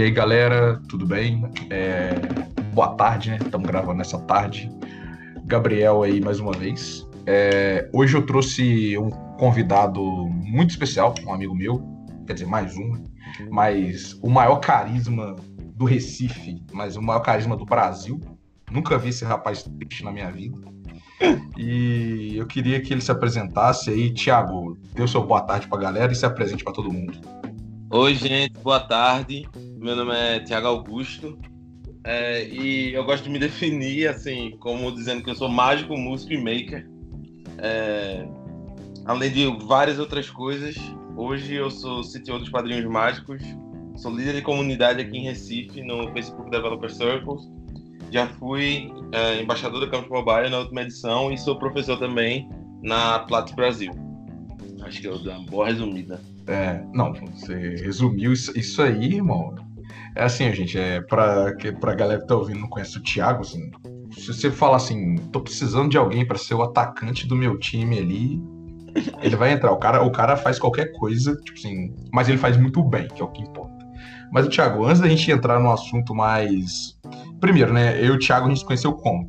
E aí, galera, tudo bem? É... Boa tarde, né? Estamos gravando nessa tarde. Gabriel aí mais uma vez. É... Hoje eu trouxe um convidado muito especial, um amigo meu, quer dizer, mais um, mas o maior carisma do Recife, mas o maior carisma do Brasil. Nunca vi esse rapaz triste na minha vida. E eu queria que ele se apresentasse aí. Tiago, dê o seu boa tarde pra galera e se apresente para todo mundo. Oi, gente, boa tarde. Meu nome é Tiago Augusto. É, e eu gosto de me definir assim, como dizendo que eu sou mágico, músico e maker. É, além de várias outras coisas, hoje eu sou CTO dos Padrinhos Mágicos, sou líder de comunidade aqui em Recife, no Facebook Developer Circles. Já fui é, embaixador do Campus Mobile na última edição e sou professor também na Platts Brasil. Acho que eu dei uma boa resumida. É, não, você resumiu isso, isso aí, irmão. É assim, gente, é pra, que, pra galera que tá ouvindo não conhece o Thiago, assim, se você falar assim, tô precisando de alguém para ser o atacante do meu time ali, ele vai entrar. O cara, o cara faz qualquer coisa, tipo assim, mas ele faz muito bem, que é o que importa. Mas o Thiago, antes da gente entrar no assunto mais. Primeiro, né? Eu e o Thiago a gente se conheceu como?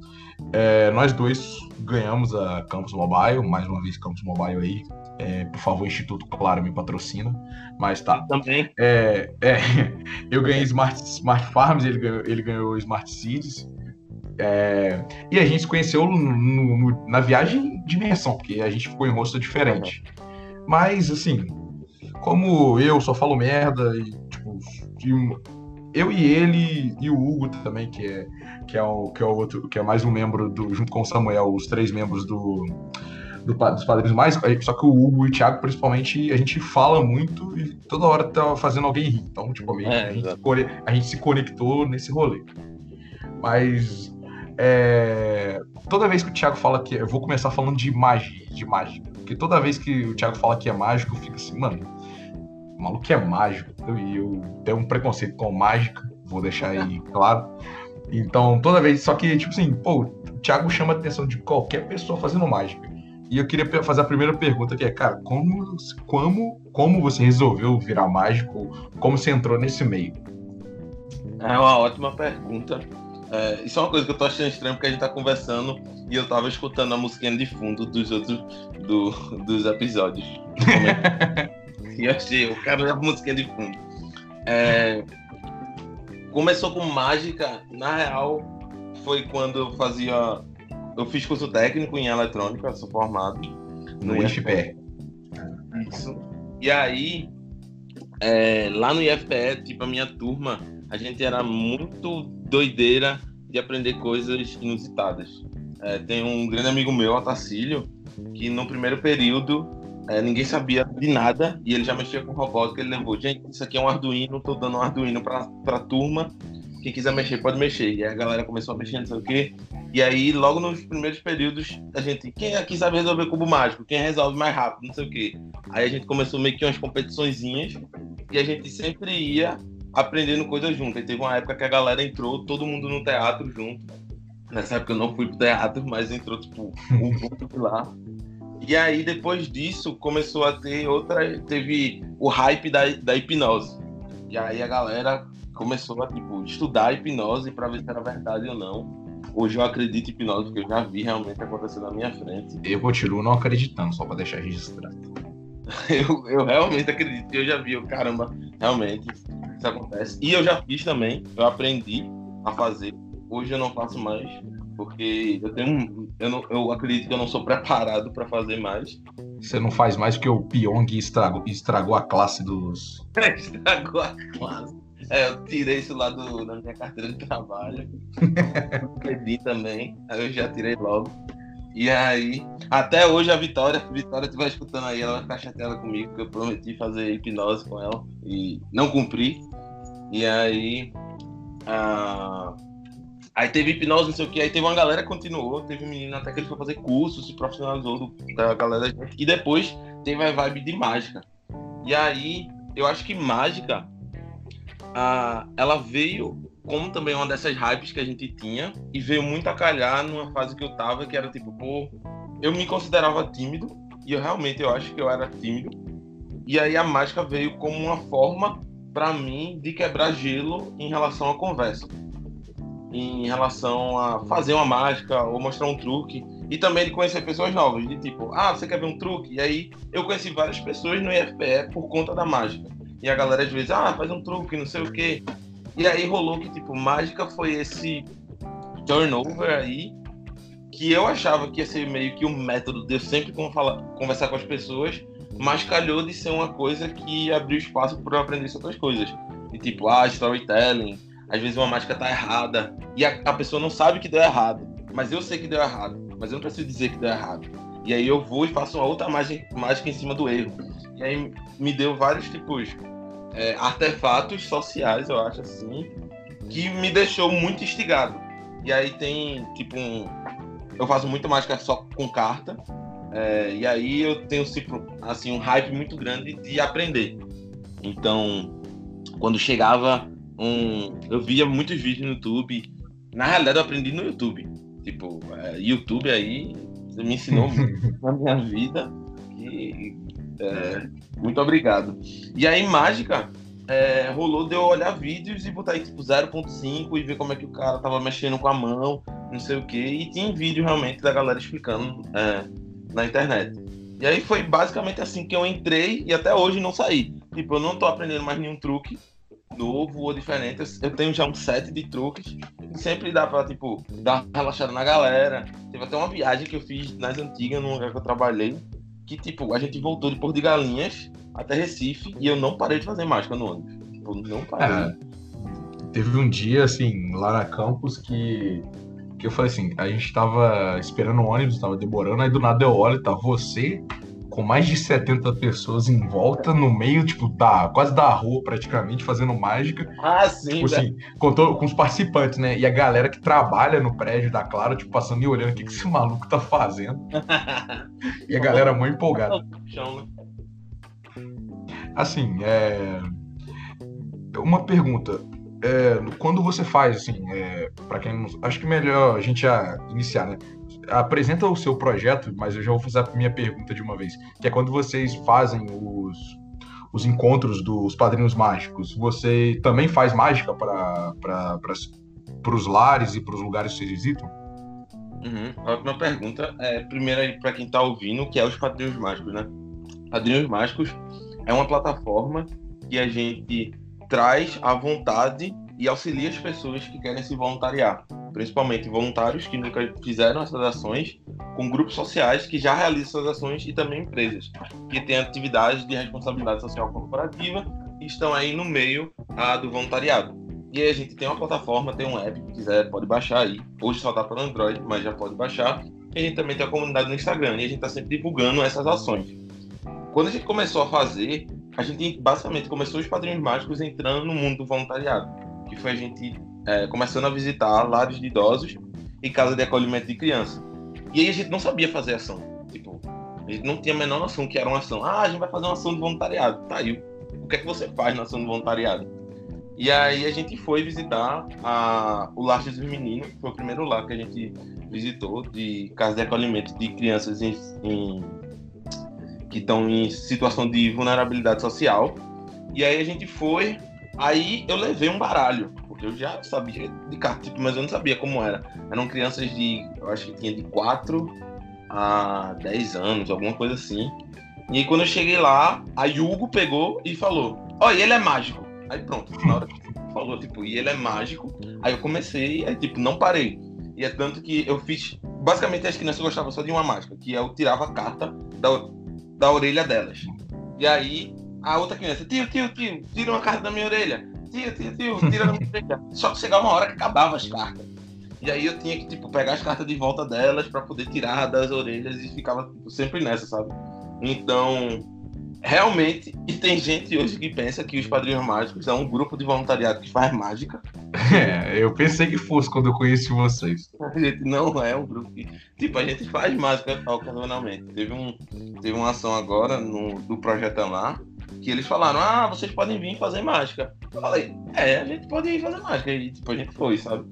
É, nós dois ganhamos a Campus Mobile, mais uma vez Campus Mobile aí, é, por favor, Instituto Claro me patrocina. Mas tá. Também. É, é, eu ganhei Smart, Smart Farms, ele ganhou, ele ganhou Smart Cities. É, e a gente se conheceu no, no, na viagem de imersão, porque a gente ficou em rosto diferente. Mas, assim, como eu só falo merda, e, tipo, eu e ele e o Hugo também, que é, que é, o, que é o outro, que é mais um membro do, junto com o Samuel, os três membros do do, dos padrinhos mais. Só que o Hugo e o Thiago, principalmente, a gente fala muito e toda hora tá fazendo alguém rir. Então, tipo, a, é, a, gente, a gente, se conectou nesse rolê. Mas é, toda vez que o Thiago fala que. Eu vou começar falando de magia, de mágica. Porque toda vez que o Thiago fala que é mágico, eu fico assim, mano, o maluco é mágico. E eu, tenho um preconceito com mágica, vou deixar aí claro. Então, toda vez. Só que, tipo assim, pô, o Thiago chama a atenção de qualquer pessoa fazendo mágica. E eu queria fazer a primeira pergunta, que é, cara, como, como, como você resolveu virar mágico? Como você entrou nesse meio? É uma ótima pergunta. É, isso é uma coisa que eu tô achando estranho, porque a gente tá conversando e eu tava escutando a musiquinha de fundo dos outros do, dos episódios. e eu achei, o cara da musiquinha de fundo. É, começou com mágica, na real, foi quando eu fazia eu fiz curso técnico em eletrônica, sou formado. No, no IFPE. Isso. E aí, é, lá no IFPE, tipo, a minha turma, a gente era muito doideira de aprender coisas inusitadas. É, tem um grande amigo meu, Otacílio, que no primeiro período é, ninguém sabia de nada e ele já mexia com robótica. Ele levou, gente, isso aqui é um Arduino, tô dando um Arduino para a turma quem quiser mexer, pode mexer. E a galera começou a mexer, não sei o quê. E aí, logo nos primeiros períodos, a gente, quem aqui sabe resolver cubo mágico? Quem resolve mais rápido, não sei o quê. Aí a gente começou meio que umas competiçõezinhas e a gente sempre ia aprendendo coisas junto. E teve uma época que a galera entrou, todo mundo no teatro junto. Nessa época eu não fui pro teatro, mas entrou, tipo, o grupo lá. E aí, depois disso, começou a ter outra. Teve o hype da, da hipnose. E aí a galera começou a tipo, estudar hipnose para ver se era verdade ou não. Hoje eu acredito em hipnose, porque eu já vi realmente acontecer na minha frente. Eu continuo não acreditando, só para deixar registrado. eu, eu realmente acredito, eu já vi, eu, caramba, realmente isso acontece. E eu já fiz também, eu aprendi a fazer. Hoje eu não faço mais, porque eu tenho eu, não, eu acredito que eu não sou preparado para fazer mais. Você não faz mais porque o Pyong estragou, estragou a classe dos. estragou a classe. É, eu tirei isso lá do, da minha carteira de trabalho. Perdi também. Aí eu já tirei logo. E aí, até hoje a Vitória, a Vitória estiver escutando aí, ela vai ficar chateada comigo, porque eu prometi fazer hipnose com ela e não cumpri. E aí. Aí teve hipnose, não sei o que, aí teve uma galera que continuou, teve um menino até que ele foi fazer curso, se profissionalizou da galera. E depois teve a vibe de mágica. E aí, eu acho que mágica ah, ela veio como também uma dessas hypes que a gente tinha e veio muito a calhar numa fase que eu tava, que era tipo, pô, eu me considerava tímido e eu realmente eu acho que eu era tímido. E aí a mágica veio como uma forma para mim, de quebrar gelo em relação à conversa. Em relação a fazer uma mágica ou mostrar um truque. E também de conhecer pessoas novas. De tipo, ah, você quer ver um truque? E aí eu conheci várias pessoas no IFPE por conta da mágica. E a galera às vezes, ah, faz um truque, não sei o quê. E aí rolou que, tipo, mágica foi esse turnover aí que eu achava que ia ser meio que um método de eu sempre conversar com as pessoas, mas calhou de ser uma coisa que abriu espaço para eu aprender outras coisas. E tipo, ah, storytelling, às vezes uma mágica tá errada e a, a, pessoa não sabe que deu errado, mas eu sei que deu errado, mas eu não preciso dizer que deu errado. E aí eu vou e faço uma outra mágica, mágica em cima do erro. E aí me deu vários tipos é, artefatos sociais, eu acho assim, que me deixou muito instigado. E aí tem tipo um, eu faço muito mágica só com carta. É, e aí eu tenho assim, um hype muito grande de aprender. Então, quando chegava um. Eu via muitos vídeos no YouTube. Na realidade, eu aprendi no YouTube. Tipo, é, YouTube aí me ensinou muito na minha vida. E, é, muito obrigado. E aí, mágica, é, rolou de eu olhar vídeos e botar aí tipo 0.5 e ver como é que o cara tava mexendo com a mão, não sei o que. E tinha vídeo realmente da galera explicando é, na internet. E aí foi basicamente assim que eu entrei e até hoje não saí. Tipo, eu não tô aprendendo mais nenhum truque novo ou diferente. Eu tenho já um set de truques sempre dá pra, tipo, dar uma relaxada na galera. Teve até uma viagem que eu fiz nas antigas, num lugar que eu trabalhei, que, tipo, a gente voltou de Porto de Galinhas até Recife e eu não parei de fazer mágica no ônibus. Tipo, não parei. É, teve um dia, assim, lá na campus que, que eu falei assim, a gente tava esperando o ônibus, tava demorando, aí do nada eu olho, tá você com mais de 70 pessoas em volta, no meio, tipo, da, quase da rua, praticamente, fazendo mágica. Ah, sim, tipo, assim, com, to, com os participantes, né? E a galera que trabalha no prédio da Claro, tipo, passando e olhando o que, que esse maluco tá fazendo. e a galera muito empolgada. Assim, é... Uma pergunta. É, quando você faz, assim, é, para quem não... Acho que melhor a gente já iniciar, né? Apresenta o seu projeto, mas eu já vou fazer a minha pergunta de uma vez. Que é quando vocês fazem os, os encontros dos padrinhos mágicos, você também faz mágica para os lares e para os lugares que vocês visitam? Uhum. Ótima pergunta. É, primeiro, para quem está ouvindo, que é os padrinhos mágicos, né? Padrinhos mágicos é uma plataforma que a gente traz à vontade e auxilia as pessoas que querem se voluntariar, principalmente voluntários que nunca fizeram essas ações, com grupos sociais que já realizam essas ações e também empresas que têm atividades de responsabilidade social corporativa e estão aí no meio do voluntariado. E aí a gente tem uma plataforma, tem um app, que quiser pode baixar aí. Hoje só está para Android, mas já pode baixar. E a gente também tem a comunidade no Instagram e a gente está sempre divulgando essas ações. Quando a gente começou a fazer, a gente basicamente começou os padrinhos mágicos entrando no mundo do voluntariado, que foi a gente é, começando a visitar lares de idosos e casa de acolhimento de criança. E aí a gente não sabia fazer ação. Tipo, a gente não tinha a menor noção que era uma ação. Ah, a gente vai fazer uma ação de voluntariado. Tá, aí o que é que você faz na ação de voluntariado? E aí a gente foi visitar a, o Lar Jesus Menino, que foi o primeiro lar que a gente visitou, de casa de acolhimento de crianças em, em que estão em situação de vulnerabilidade social. E aí a gente foi, aí eu levei um baralho, eu já sabia de carta, tipo, mas eu não sabia como era. Eram crianças de, eu acho que tinha de 4 a 10 anos, alguma coisa assim. E aí quando eu cheguei lá, a Hugo pegou e falou: Ó, e ele é mágico. Aí pronto, na hora que falou, tipo, e ele é mágico. Aí eu comecei, aí tipo, não parei. E é tanto que eu fiz. Basicamente as crianças gostavam só de uma mágica, que eu tirava a carta da, da orelha delas. E aí a outra criança, tio, tio, tio, tira uma carta da minha orelha. Tira da minha orelha. Só que chegava uma hora que acabava as cartas. E aí eu tinha que, tipo, pegar as cartas de volta delas para poder tirar das orelhas e ficava tipo, sempre nessa, sabe? Então, realmente, e tem gente hoje que pensa que os Padrinhos Mágicos é um grupo de voluntariado que faz mágica. É, eu pensei que fosse quando eu conheci vocês. A gente não é um grupo que. Tipo, a gente faz mágica ocasionalmente. Teve, um, teve uma ação agora no, do Projetão lá, que eles falaram: ah, vocês podem vir fazer mágica. Eu falei: é, a gente pode ir fazer mágica. E tipo, a gente foi, sabe?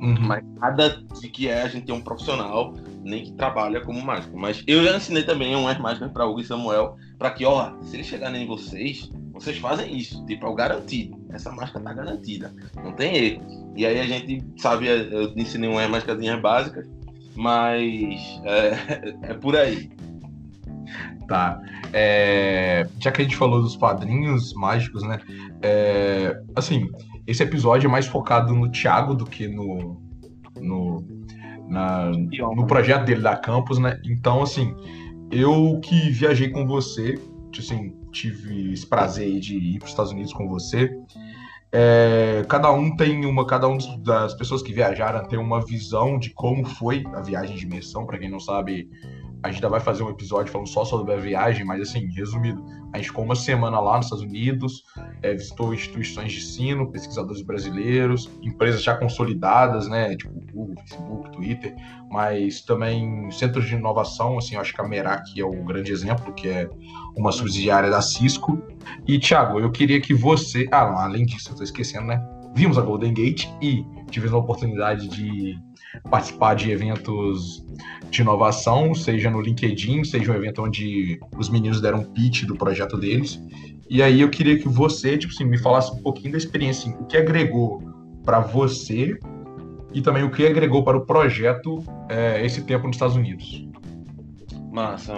Uhum. Mas nada de que é a gente ter um profissional, nem que trabalha como mágico. Mas eu já ensinei também umas mágicas para Hugo e Samuel, para que, ó, se eles chegarem em vocês, vocês fazem isso, tipo, é o garantido. Essa máscara tá garantida, não tem erro. E aí a gente sabe, eu ensinei umas máscaras básicas, mas é, é por aí. Tá. É, já que a gente falou dos padrinhos mágicos, né? É, assim, esse episódio é mais focado no Thiago do que no, no, na, no projeto dele da Campus, né? Então, assim, eu que viajei com você, assim, tive esse prazer de ir para os Estados Unidos com você. É, cada um tem uma, cada um das pessoas que viajaram tem uma visão de como foi a viagem de imersão. Para quem não sabe, a gente ainda vai fazer um episódio falando só sobre a viagem, mas assim, resumido, a gente ficou uma semana lá nos Estados Unidos, é, visitou instituições de ensino, pesquisadores brasileiros, empresas já consolidadas, né, tipo Google, Facebook, Twitter, mas também centros de inovação, assim, acho que a Merak é o grande exemplo, que é uma subsidiária da Cisco. E, Thiago, eu queria que você... Ah, não, além disso, eu tô esquecendo, né? Vimos a Golden Gate e tivemos a oportunidade de participar de eventos de inovação, seja no LinkedIn, seja um evento onde os meninos deram um pitch do projeto deles. E aí eu queria que você, tipo assim, me falasse um pouquinho da experiência, assim, o que agregou para você e também o que agregou para o projeto é, esse tempo nos Estados Unidos. Massa,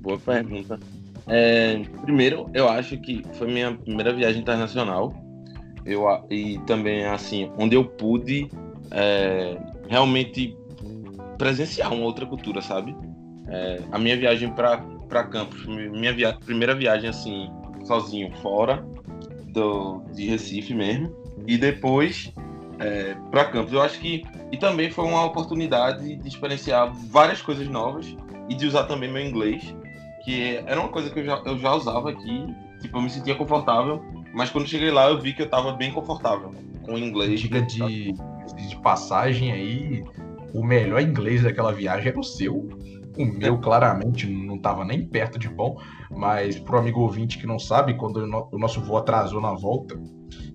boa pergunta. É, primeiro, eu acho que foi minha primeira viagem internacional. Eu, e também, assim, onde eu pude é, realmente presenciar uma outra cultura, sabe? É, a minha viagem para campus, minha via primeira viagem assim, sozinho, fora do, de Recife mesmo, e depois é, para campus. Eu acho que. E também foi uma oportunidade de experienciar várias coisas novas e de usar também meu inglês, que era uma coisa que eu já, eu já usava aqui, tipo, eu me sentia confortável, mas quando cheguei lá eu vi que eu estava bem confortável com o inglês. Diga de, de passagem aí, o melhor inglês daquela viagem era o seu. O meu, claramente, não estava nem perto de bom, mas pro amigo ouvinte que não sabe, quando o nosso voo atrasou na volta,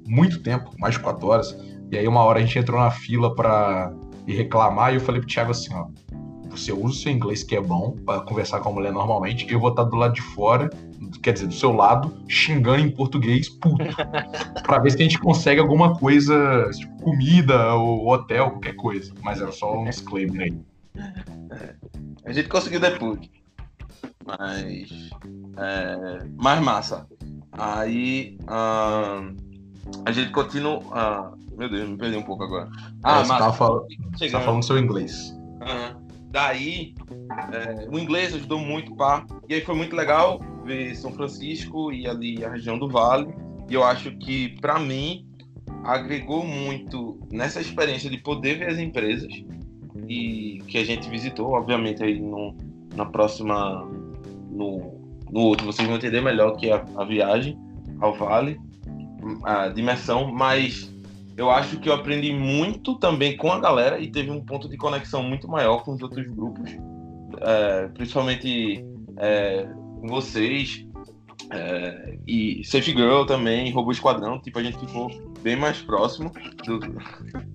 muito tempo, mais de quatro horas, e aí uma hora a gente entrou na fila para ir reclamar, e eu falei pro Thiago assim, ó, você usa o seu inglês que é bom para conversar com a mulher normalmente, eu vou estar do lado de fora, quer dizer, do seu lado, xingando em português puto. para ver se a gente consegue alguma coisa, tipo comida ou hotel, qualquer coisa. Mas era só um disclaimer aí. É, a gente conseguiu depois. Mas. É, mais massa. Aí. Uh, a gente continua. Uh, meu Deus, me perdi um pouco agora. Ah, é, você tava, falando, tá falando seu inglês. Uhum. Daí, é, o inglês ajudou muito, pá. E aí foi muito legal ver São Francisco e ali a região do Vale. E eu acho que, para mim, agregou muito nessa experiência de poder ver as empresas e que a gente visitou, obviamente aí no, na próxima no, no outro vocês vão entender melhor que a, a viagem ao Vale, a dimensão, mas eu acho que eu aprendi muito também com a galera e teve um ponto de conexão muito maior com os outros grupos, é, principalmente é, com vocês é, e Safe Girl também, Robô Esquadrão, tipo, a gente ficou bem mais próximo do,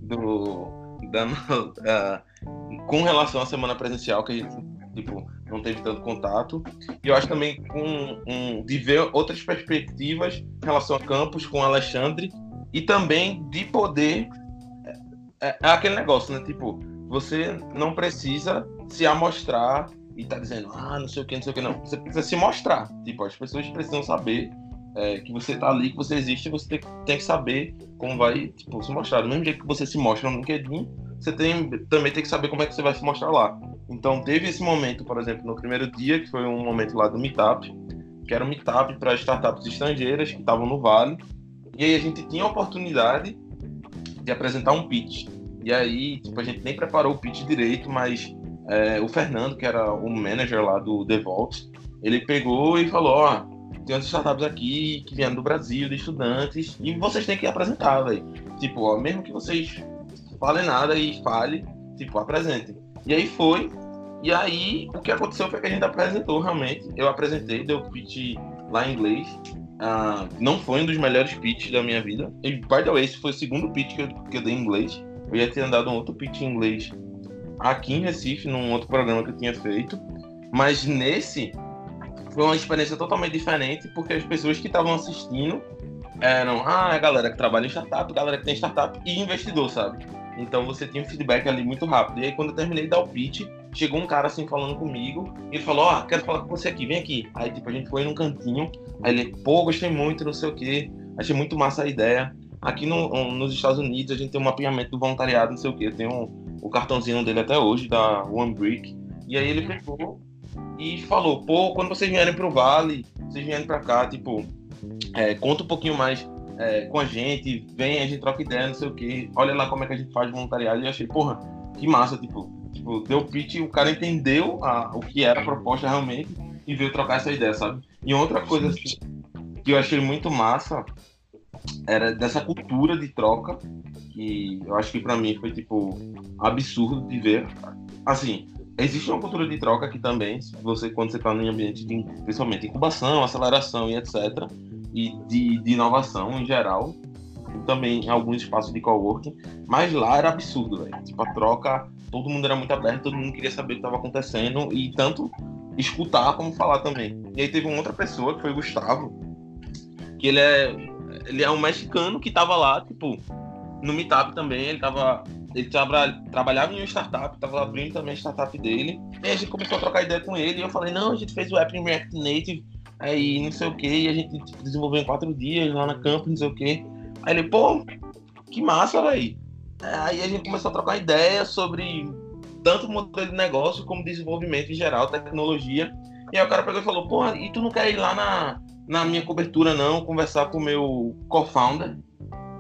do da, uh, com relação à semana presencial, que a gente tipo, não teve tanto contato. E eu acho também com, um, de ver outras perspectivas em relação a campus com Alexandre e também de poder. É, é aquele negócio, né? Tipo, você não precisa se amostrar e tá dizendo, ah, não sei o que, não sei o que, não. Você precisa se mostrar. Tipo, as pessoas precisam saber é, que você tá ali, que você existe, você tem, tem, que saber como vai tipo, se mostrar. Do mesmo jeito que você se mostra no LinkedIn, você tem, também tem que saber como é que você vai se mostrar lá. Então, teve esse momento, por exemplo, no primeiro dia, que foi um momento lá do Meetup, que era um Meetup para startups estrangeiras que estavam no Vale. E aí a gente tinha a oportunidade de apresentar um pitch. E aí, tipo, a gente nem preparou o pitch direito, mas é, o Fernando, que era o manager lá do DevOps, ele pegou e falou, ó, tem umas startups aqui que vieram do Brasil, de estudantes, e vocês têm que apresentar, velho. Tipo, ó, mesmo que vocês falem nada e falem, tipo, apresentem. E aí foi, e aí o que aconteceu foi que a gente apresentou realmente. Eu apresentei, deu pitch lá em inglês. Uh, não foi um dos melhores pitches da minha vida. E, by the way, esse foi o segundo pitch que eu, que eu dei em inglês. Eu ia ter dado um outro pitch em inglês aqui em Recife, num outro programa que eu tinha feito. Mas nesse foi uma experiência totalmente diferente, porque as pessoas que estavam assistindo eram ah, a galera que trabalha em startup, galera que tem startup e investidor, sabe? Então você tinha um feedback ali muito rápido. E aí quando eu terminei de dar o pitch, chegou um cara assim falando comigo, e ele falou, ó, oh, quero falar com você aqui, vem aqui. Aí tipo, a gente foi num cantinho, aí ele, pô, gostei muito, não sei o quê, achei muito massa a ideia. Aqui no, nos Estados Unidos a gente tem um mapeamento do voluntariado, não sei o quê, eu tenho o cartãozinho dele até hoje, da One Brick. E aí ele pegou e falou, pô, quando vocês vierem pro Vale, vocês vierem pra cá, tipo, é, conta um pouquinho mais é, com a gente, vem, a gente troca ideia, não sei o que, olha lá como é que a gente faz voluntariado, e eu achei, porra, que massa, tipo, tipo deu pitch, o cara entendeu a, o que era a proposta realmente e veio trocar essa ideia, sabe? E outra coisa assim, que eu achei muito massa era dessa cultura de troca, que eu acho que para mim foi, tipo, absurdo de ver. Assim, existe uma cultura de troca aqui também, você quando você está em ambiente de, principalmente incubação, aceleração e etc e de, de inovação em geral, também em alguns espaços de coworking, mas lá era absurdo, velho. Tipo, a troca, todo mundo era muito aberto, todo mundo queria saber o que estava acontecendo e tanto escutar como falar também. E aí teve uma outra pessoa, que foi o Gustavo, que ele é, ele é um mexicano que estava lá, tipo, no Meetup também, ele tava ele tava, trabalhava em uma startup, estava abrindo também a startup dele. E a gente começou a trocar ideia com ele. E eu falei: Não, a gente fez o app em React Native aí não sei o que, e a gente tipo, desenvolveu em quatro dias lá na campo, não sei o que. Aí ele, pô, que massa, velho. Aí a gente começou a trocar ideia sobre tanto modelo de negócio como desenvolvimento em geral, tecnologia. E aí o cara pegou e falou, pô, e tu não quer ir lá na, na minha cobertura não, conversar com o meu co-founder?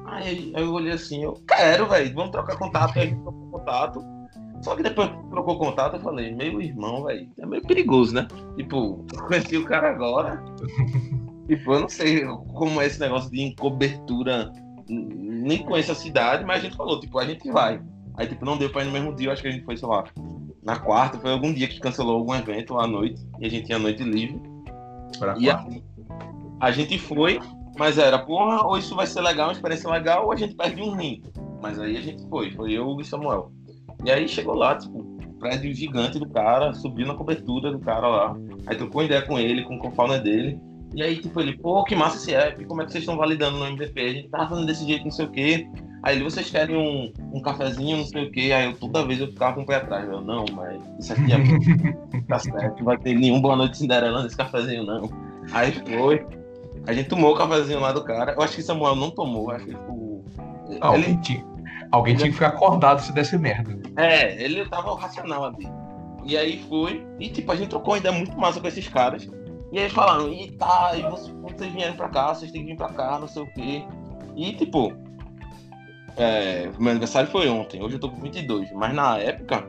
Aí, aí eu olhei assim, eu quero, velho, vamos trocar contato, aí a gente trocou contato. Só que depois que trocou contato, eu falei, meu irmão, velho, é meio perigoso, né? Tipo, conheci o cara agora. tipo, eu não sei como é esse negócio de cobertura. Nem conheço a cidade, mas a gente falou, tipo, a gente vai. Aí, tipo, não deu pra ir no mesmo dia, eu acho que a gente foi, sei lá, na quarta, foi algum dia que cancelou algum evento à noite, e a gente tinha noite livre. Pra e a, a gente foi, mas era, porra, ou isso vai ser legal, uma experiência legal, ou a gente perde um rim. Mas aí a gente foi, foi eu e Samuel. E aí chegou lá, tipo, prédio gigante do cara, subiu na cobertura do cara lá. Aí trocou ideia com ele, com o fauna dele. E aí, tipo, ele, pô, que massa esse app, como é que vocês estão validando no MVP? A gente tava fazendo desse jeito, não sei o quê. Aí vocês querem um, um cafezinho, não sei o quê. Aí eu, toda vez eu ficava com o pé atrás. Eu, não, mas isso aqui é. tá certo, não vai ter nenhum Boa Noite Cinderela nesse cafezinho, não. Aí foi. A gente tomou o cafezinho lá do cara. Eu acho que Samuel não tomou, acho que tipo. Ah, ele... Alguém tinha que ficar acordado se desse merda. É, ele tava racional ali. E aí foi, e tipo, a gente trocou uma ideia muito massa com esses caras. E aí falaram, e tá, e vocês, vocês vierem pra cá, vocês têm que vir pra cá, não sei o quê. E tipo, é, meu aniversário foi ontem, hoje eu tô com 22, mas na época,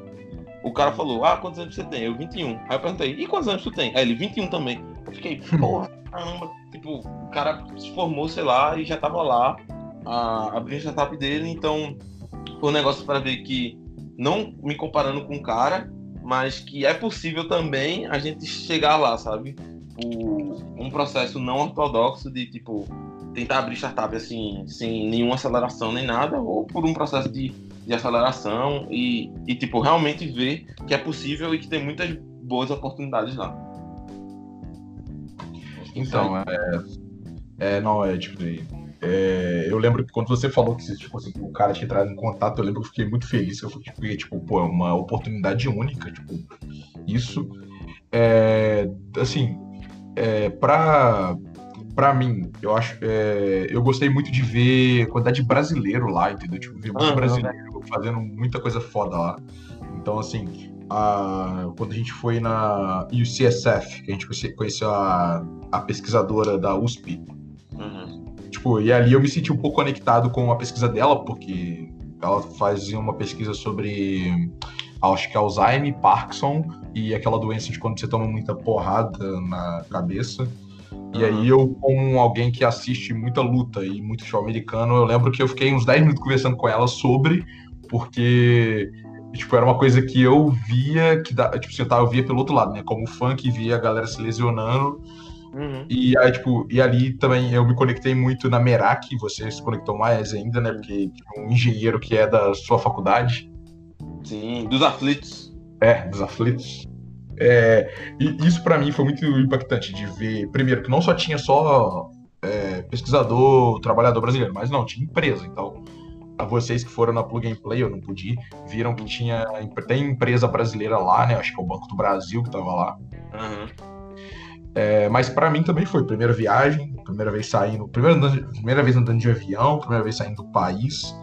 o cara falou, ah, quantos anos você tem? Eu, 21. Aí eu perguntei, e quantos anos tu tem? Aí ele, 21 também. Eu fiquei, porra, caramba. Tipo, o cara se formou, sei lá, e já tava lá, a, abrir a startup dele, então foi um negócio para ver que, não me comparando com o cara, mas que é possível também a gente chegar lá, sabe? O, um processo não ortodoxo de, tipo, tentar abrir startup assim, sem nenhuma aceleração nem nada, ou por um processo de, de aceleração e, e, tipo, realmente ver que é possível e que tem muitas boas oportunidades lá. Então, é, é não, é tipo, é, eu lembro que quando você falou que tipo, assim, o cara tinha entrado em contato, eu lembro que eu fiquei muito feliz. Eu fiquei, tipo, pô, é uma oportunidade única, tipo, isso. É, assim, é, pra, pra mim, eu acho. É, eu gostei muito de ver a quantidade de brasileiro lá, entendeu? Tipo, ver muito uhum, brasileiro fazendo muita coisa foda lá. Então, assim, a, quando a gente foi na UCSF, que a gente conheceu a, a pesquisadora da USP. Uhum. Tipo, e ali eu me senti um pouco conectado com a pesquisa dela, porque ela fazia uma pesquisa sobre acho que Alzheimer, Parkinson e aquela doença de quando você toma muita porrada na cabeça. E aí eu, como alguém que assiste muita luta e muito show americano, eu lembro que eu fiquei uns 10 minutos conversando com ela sobre, porque tipo, era uma coisa que eu via, que tipo assim, eu, tava, eu via pelo outro lado, né? Como fã que via a galera se lesionando Uhum. E aí, tipo, e ali também eu me conectei muito na Merak, você se conectou mais ainda, né? Porque tipo, um engenheiro que é da sua faculdade. Sim, dos aflitos. É, dos aflitos. É, e isso para mim foi muito impactante de ver, primeiro, que não só tinha só é, pesquisador, trabalhador brasileiro, mas não, tinha empresa. Então, a vocês que foram na Plug and Play, eu não pude ir, viram que tinha tem empresa brasileira lá, né? Acho que é o Banco do Brasil que tava lá. Uhum. É, mas para mim também foi primeira viagem, primeira vez saindo, primeira, primeira vez andando de avião, primeira vez saindo do país.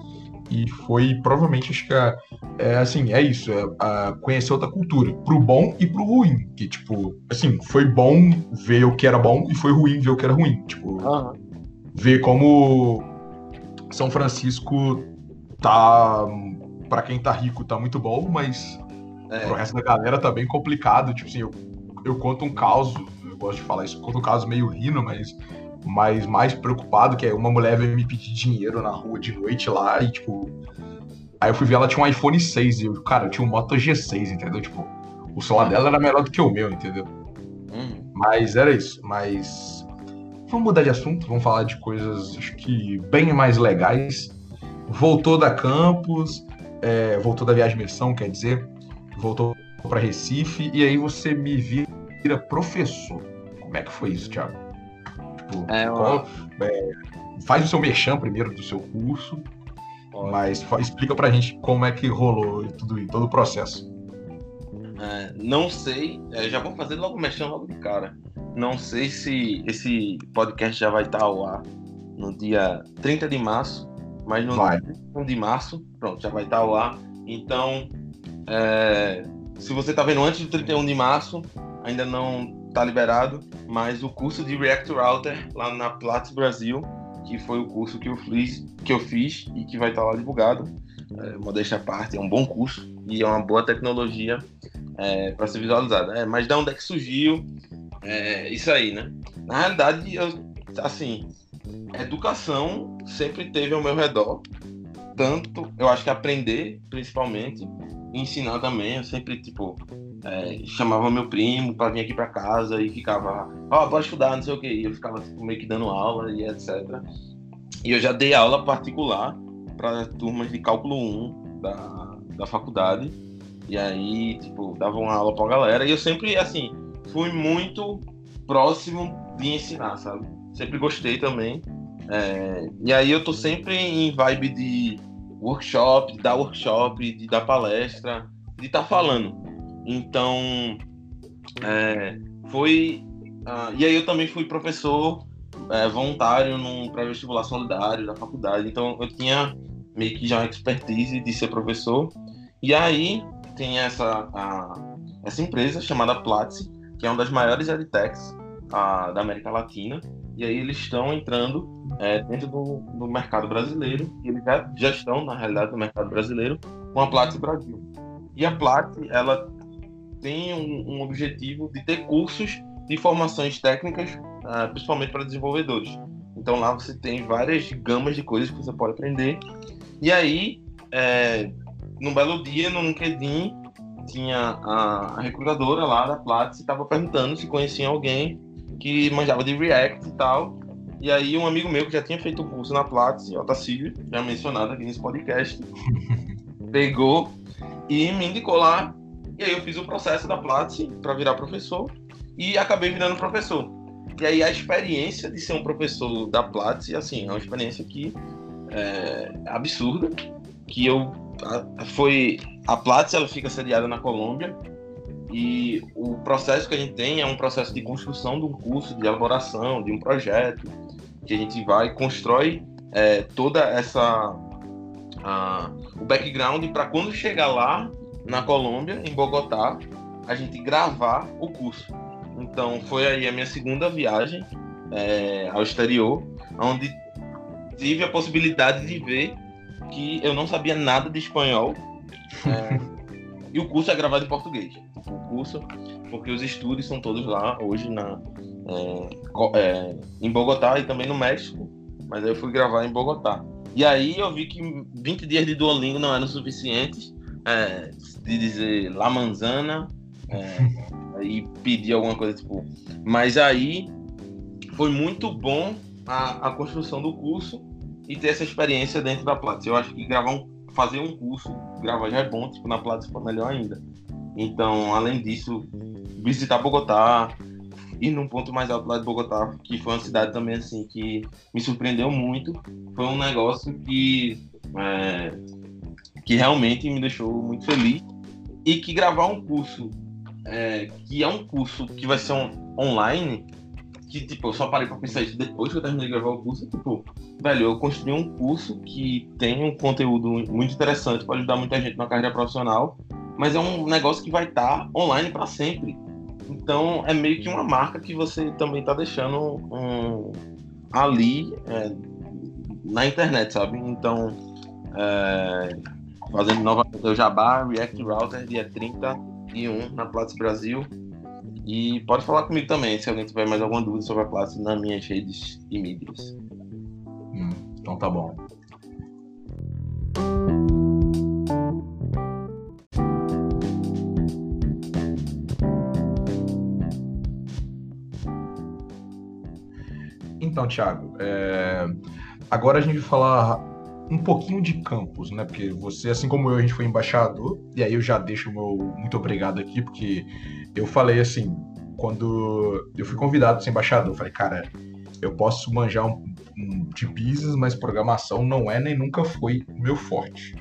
E foi provavelmente, acho que é, é assim, é isso, é, é, conhecer outra cultura, pro bom e pro ruim. Que, tipo, assim, foi bom ver o que era bom e foi ruim ver o que era ruim. Tipo, uhum. ver como São Francisco tá. para quem tá rico tá muito bom, mas é. pro resto da galera tá bem complicado. Tipo assim, eu, eu conto um caos, eu gosto de falar isso, eu conto um caso meio rindo, mas mas mais preocupado, que é uma mulher veio me pedir dinheiro na rua de noite lá e, tipo. Aí eu fui ver ela tinha um iPhone 6 e eu, cara, eu tinha um Moto G6, entendeu? Tipo, o celular dela era melhor do que o meu, entendeu? Uhum. Mas era isso. Mas. Vamos mudar de assunto, vamos falar de coisas, acho que bem mais legais. Voltou da campus, é, voltou da viagem missão, quer dizer, voltou para Recife, e aí você me vira professor. Como é que foi isso, Thiago? Tipo, é, qual, é, faz o seu merchan primeiro do seu curso, mas explica pra gente como é que rolou tudo e todo o processo. É, não sei, é, já vou fazer logo merchan logo de cara. Não sei se esse podcast já vai estar ao ar no dia 30 de março, mas no vai. dia 1 de março, pronto, já vai estar ao ar. Então, é, se você está vendo antes do 31 de março, ainda não tá liberado, mas o curso de React Router lá na Platts Brasil, que foi o curso que eu fiz, que eu fiz e que vai estar tá lá divulgado. É, modéstia à parte, é um bom curso e é uma boa tecnologia é, para ser visualizada. É, mas da onde é que surgiu é, isso aí, né? Na realidade, eu, assim, educação sempre teve ao meu redor. Tanto, eu acho que aprender, principalmente, ensinar também. Eu sempre, tipo, é, chamava meu primo para vir aqui para casa e ficava, ó, oh, pode estudar, não sei o que. E eu ficava tipo, meio que dando aula e etc. E eu já dei aula particular para turmas de cálculo 1 da, da faculdade. E aí, tipo, dava uma aula pra galera. E eu sempre, assim, fui muito próximo de ensinar, sabe? Sempre gostei também. É, e aí eu tô sempre em vibe de workshop, de dar workshop, de dar palestra, de estar tá falando. Então, é, foi. Uh, e aí eu também fui professor é, voluntário num pré-vestibular solidário da faculdade. Então eu tinha meio que já uma expertise de ser professor. E aí tem essa, essa empresa chamada Platzi, que é uma das maiores edtechs da América Latina. E aí eles estão entrando é, dentro do, do, mercado brasileiro. E eles já, já estão, na realidade, no mercado brasileiro com a Platzi Brasil. E a Platzi, ela tem um, um objetivo de ter cursos de formações técnicas, uh, principalmente para desenvolvedores. Então lá você tem várias gamas de coisas que você pode aprender. E aí, é, num belo dia, no LinkedIn, tinha a, a recrutadora lá da Platts estava perguntando se conhecia alguém que manjava de React e tal. E aí um amigo meu que já tinha feito o curso na Platts, Otacílio, já mencionado aqui nesse podcast, pegou e me indicou lá e aí eu fiz o processo da Platzi para virar professor e acabei virando professor. E aí a experiência de ser um professor da Platzi, assim, é uma experiência que é absurda, que eu a, foi a Platzi ela fica sediada na Colômbia e o processo que a gente tem é um processo de construção de um curso, de elaboração, de um projeto que a gente vai constrói é, toda essa a, o background para quando chegar lá na Colômbia, em Bogotá, a gente gravar o curso. Então foi aí a minha segunda viagem é, ao exterior, onde tive a possibilidade de ver que eu não sabia nada de espanhol. É, e o curso é gravado em português. O curso, porque os estúdios são todos lá hoje na, é em Bogotá e também no México. Mas aí eu fui gravar em Bogotá. E aí eu vi que 20 dias de Duolingo não eram suficientes. É, de dizer La Manzana é, e pedir alguma coisa tipo. Mas aí foi muito bom a, a construção do curso e ter essa experiência dentro da Platzi. Eu acho que gravar um, fazer um curso, gravar já é bom, tipo, na Platzi foi melhor ainda. Então, além disso, visitar Bogotá, ir num ponto mais alto lá de Bogotá, que foi uma cidade também assim que me surpreendeu muito. Foi um negócio que é, que realmente me deixou muito feliz e que gravar um curso é, que é um curso que vai ser um, online que tipo eu só parei para pensar isso depois que eu terminei de gravar o curso tipo velho eu construí um curso que tem um conteúdo muito interessante para ajudar muita gente na carreira profissional mas é um negócio que vai estar tá online para sempre então é meio que uma marca que você também está deixando um, ali é, na internet, sabe? Então, é, fazendo novamente o Jabá, React Router, dia 31 na Platzi Brasil. E pode falar comigo também se alguém tiver mais alguma dúvida sobre a Platzi nas minhas redes e mídias. Hum, então tá bom. Então, Thiago, é... agora a gente vai falar um pouquinho de campus, né? Porque você, assim como eu, a gente foi embaixador, e aí eu já deixo o meu muito obrigado aqui, porque eu falei assim, quando eu fui convidado a ser embaixador, eu falei, cara, eu posso manjar um, um, de business, mas programação não é nem nunca foi meu forte.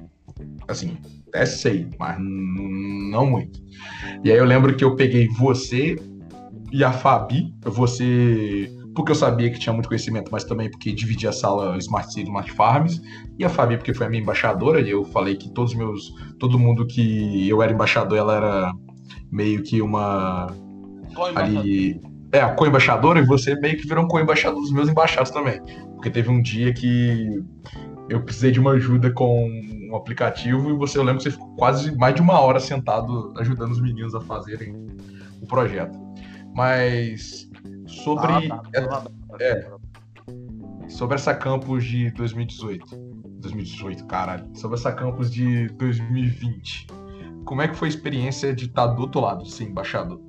Assim, até sei, mas não muito. E aí eu lembro que eu peguei você e a Fabi, você porque eu sabia que tinha muito conhecimento, mas também porque dividia a sala Smart City, Smart Farms, e a Fabi porque foi a minha embaixadora, e eu falei que todos meus, todo mundo que eu era embaixador, ela era meio que uma ali é a co-embaixadora e você meio que virou um co-embaixador dos meus embaixados também, porque teve um dia que eu precisei de uma ajuda com um aplicativo e você eu lembro que você ficou quase mais de uma hora sentado ajudando os meninos a fazerem o projeto. Mas sobre. Ah, tá. é, sobre essa campus de 2018. 2018, caralho. Sobre essa campus de 2020. Como é que foi a experiência de estar do outro lado, ser embaixador?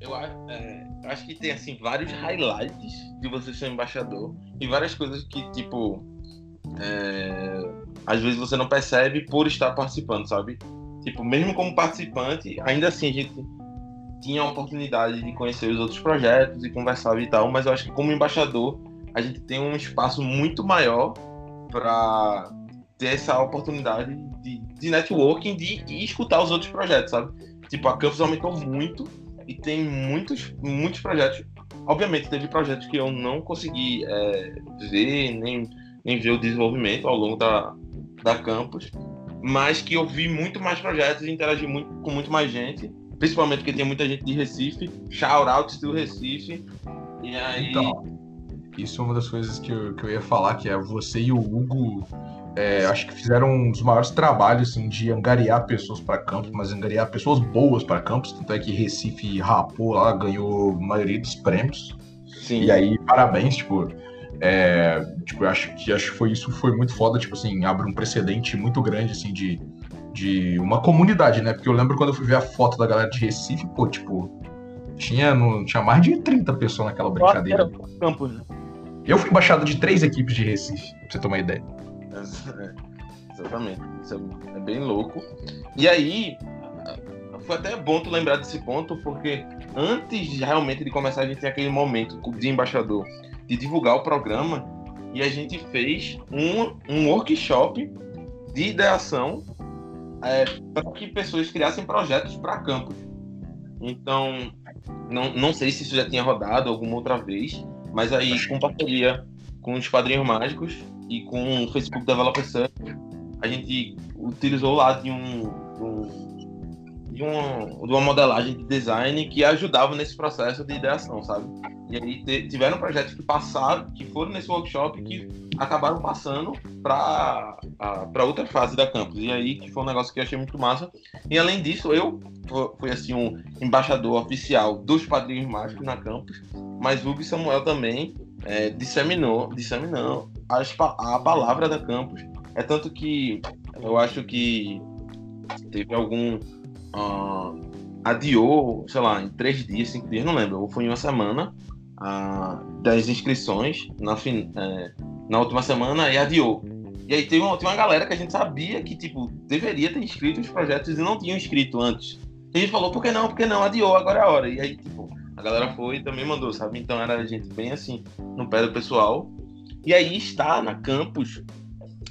Eu é, acho que tem assim vários highlights de você ser embaixador e várias coisas que, tipo, é, às vezes você não percebe por estar participando, sabe? Tipo, mesmo como participante, ainda assim a gente tinha a oportunidade de conhecer os outros projetos e conversar e tal, mas eu acho que como embaixador a gente tem um espaço muito maior para ter essa oportunidade de, de networking de, de escutar os outros projetos, sabe? Tipo, a Campus aumentou muito e tem muitos, muitos projetos. Obviamente, teve projetos que eu não consegui é, ver, nem, nem ver o desenvolvimento ao longo da, da Campus, mas que eu vi muito mais projetos e interagi muito, com muito mais gente Principalmente porque tem muita gente de Recife. Shout out do Recife. E aí. Então, isso é uma das coisas que eu, que eu ia falar, que é você e o Hugo. É, acho que fizeram um dos maiores trabalhos assim, de angariar pessoas para campos, mas angariar pessoas boas para campos. Tanto é que Recife rapou lá, ganhou a maioria dos prêmios. Sim. E aí, parabéns, tipo. É, tipo, acho que acho que foi isso foi muito foda, tipo assim, abre um precedente muito grande assim de de uma comunidade, né? Porque eu lembro quando eu fui ver a foto da galera de Recife, pô, tipo, tinha, no, tinha mais de 30 pessoas naquela brincadeira. Campos, né? Eu fui embaixado de três equipes de Recife, pra você ter uma ideia. É, exatamente. Isso é, é bem louco. E aí, foi até bom tu lembrar desse ponto, porque antes realmente de começar, a gente tem aquele momento de embaixador de divulgar o programa e a gente fez um, um workshop de ideação é, para que pessoas criassem projetos para campus. Então, não, não sei se isso já tinha rodado alguma outra vez, mas aí, com parceria com os Padrinhos Mágicos e com o Facebook Developer Service, a gente utilizou lá de um, de um de, um, de uma modelagem de design que ajudava nesse processo de ideação, sabe? E aí tiveram projetos que passaram, que foram nesse workshop que acabaram passando para para outra fase da campus. E aí que foi um negócio que eu achei muito massa. E além disso, eu fui assim um embaixador oficial dos Padrinhos Mágicos na campus, mas Hugo e Samuel também é, disseminou, disseminou a, a palavra da campus. É tanto que eu acho que teve algum uh, adiou, sei lá, em três dias, cinco dias, não lembro, ou foi em uma semana, uh, das inscrições na, fin é, na última semana e adiou. E aí tem uma, uma galera que a gente sabia que, tipo, deveria ter inscrito os projetos e não tinham inscrito antes. E a gente falou, por que não? Por que não? Adiou, agora é a hora. E aí, tipo, a galera foi e também mandou, sabe? Então era a gente bem assim, no pé do pessoal. E aí está na campus.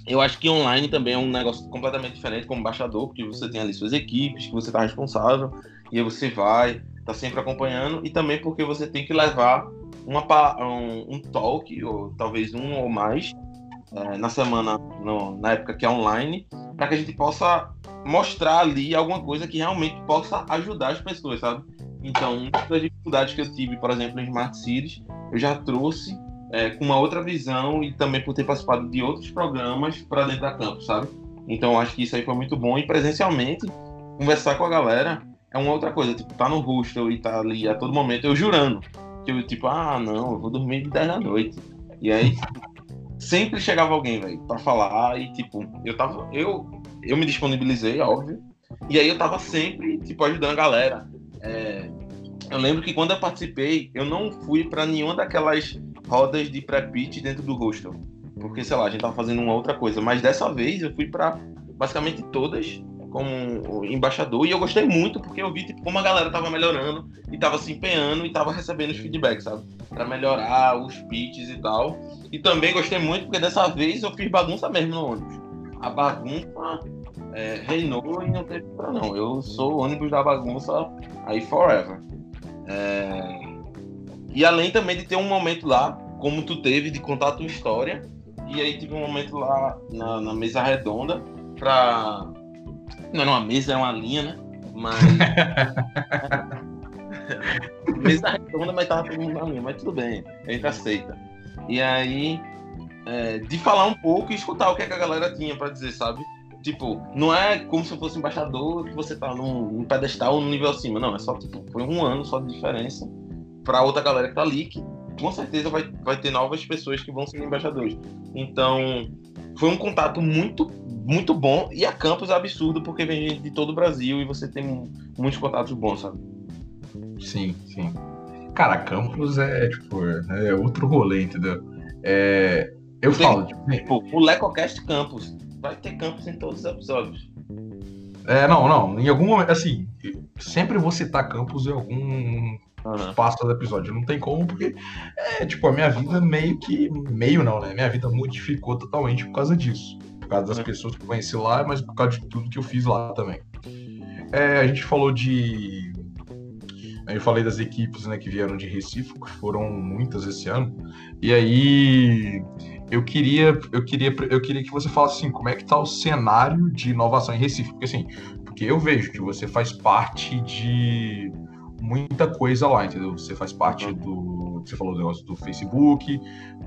Eu acho que online também é um negócio completamente diferente como embaixador, porque você tem ali suas equipes, que você está responsável, e aí você vai, tá sempre acompanhando, e também porque você tem que levar uma, um, um talk, ou talvez um ou mais, é, na semana, no, na época que é online, para que a gente possa mostrar ali alguma coisa que realmente possa ajudar as pessoas, sabe? Então, uma das dificuldades que eu tive, por exemplo, em Smart Cities, eu já trouxe é, com uma outra visão e também por ter participado de outros programas para dentro da campus, sabe? Então, acho que isso aí foi muito bom. E presencialmente, conversar com a galera é uma outra coisa. Tipo, tá no hostel e tá ali a todo momento, eu jurando. Eu, tipo, ah, não, eu vou dormir de 10 da noite. E aí, sempre chegava alguém, velho, pra falar. E, tipo, eu tava. Eu, eu me disponibilizei, óbvio. E aí eu tava sempre, tipo, ajudando a galera. É, eu lembro que quando eu participei, eu não fui para nenhuma daquelas rodas de pré-pitch dentro do hostel. Porque, sei lá, a gente tava fazendo uma outra coisa. Mas dessa vez eu fui para basicamente todas como embaixador e eu gostei muito porque eu vi tipo, como a galera tava melhorando e tava se empenhando e tava recebendo os feedbacks, sabe? Para melhorar os pitches e tal. E também gostei muito porque dessa vez eu fiz bagunça mesmo no ônibus. A bagunça é, reinou e não teve pra não. Eu sou o ônibus da bagunça aí forever. É... E além também de ter um momento lá, como tu teve, de contar a tua história. E aí tive um momento lá na, na mesa redonda pra. Não era uma mesa, era uma linha, né? Mas. mesa redonda, mas tava todo mundo na linha, mas tudo bem, a gente aceita. E aí, é, de falar um pouco e escutar o que, é que a galera tinha para dizer, sabe? Tipo, não é como se fosse embaixador que você tá num, num pedestal num nível acima. Não, é só, tipo, foi um ano só de diferença pra outra galera que tá ali, que com certeza vai, vai ter novas pessoas que vão ser embaixadores. Então, foi um contato muito, muito bom. E a campus é absurdo, porque vem gente de todo o Brasil e você tem muitos contatos bons, sabe? Sim, sim. Cara, campus é, tipo, é outro rolê, entendeu? É, eu tem, falo, tipo, tipo, o LecoCast Campus vai ter campus em todos os episódios. É, não, não. Em algum momento, assim, sempre vou citar campus em algum uhum. espaço do episódio. Não tem como, porque é, tipo, a minha vida meio que. Meio não, né? Minha vida modificou totalmente por causa disso. Por causa das uhum. pessoas que eu conheci lá, mas por causa de tudo que eu fiz lá também. É, a gente falou de. Eu falei das equipes né, que vieram de Recife, que foram muitas esse ano. E aí eu queria, eu queria, eu queria que você falasse assim, como é que está o cenário de inovação em Recife? Porque assim, porque eu vejo que você faz parte de muita coisa lá, entendeu? Você faz parte uhum. do, você falou do negócio do Facebook,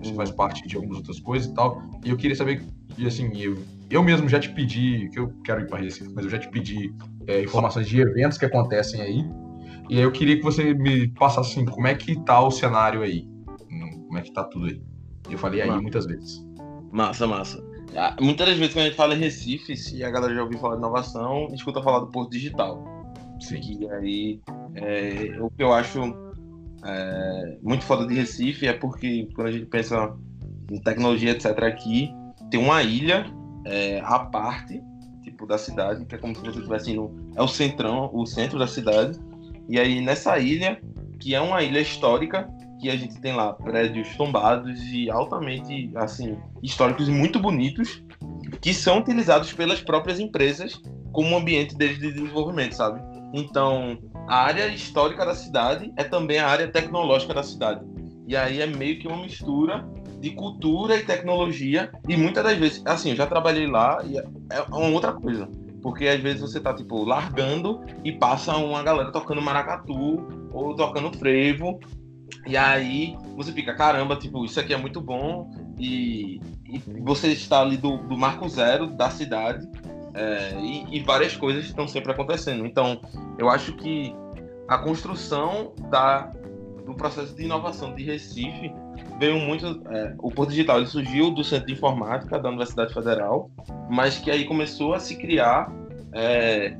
você faz parte de algumas outras coisas e tal. E eu queria saber, e assim, eu, eu mesmo já te pedi, que eu quero ir para Recife, mas eu já te pedi é, informações de eventos que acontecem aí. E aí eu queria que você me passasse assim, como é que tá o cenário aí? Hum, como é que tá tudo aí? Eu falei aí massa. muitas vezes. Massa, massa. Ah, muitas das vezes quando a gente fala em Recife, se a galera já ouviu falar de inovação, escuta falar do Porto Digital. Sim. E aí, é, o que eu acho é, muito foda de Recife é porque quando a gente pensa em tecnologia, etc., aqui, tem uma ilha é, à parte, tipo, da cidade, que é como se você estivesse no. É o centrão, o centro da cidade. E aí, nessa ilha, que é uma ilha histórica, que a gente tem lá prédios tombados e altamente assim históricos e muito bonitos que são utilizados pelas próprias empresas como ambiente deles de desenvolvimento, sabe? Então, a área histórica da cidade é também a área tecnológica da cidade. E aí é meio que uma mistura de cultura e tecnologia. E muitas das vezes, assim, eu já trabalhei lá e é, é uma outra coisa. Porque às vezes você tá, tipo, largando e passa uma galera tocando maracatu ou tocando frevo e aí você fica, caramba, tipo, isso aqui é muito bom. E, e você está ali do, do marco zero da cidade. É, e, e, várias coisas estão sempre acontecendo. Então, eu acho que a construção da, do processo de inovação de Recife veio muito. É, o Porto Digital ele surgiu do Centro de Informática da Universidade Federal, mas que aí começou a se criar é,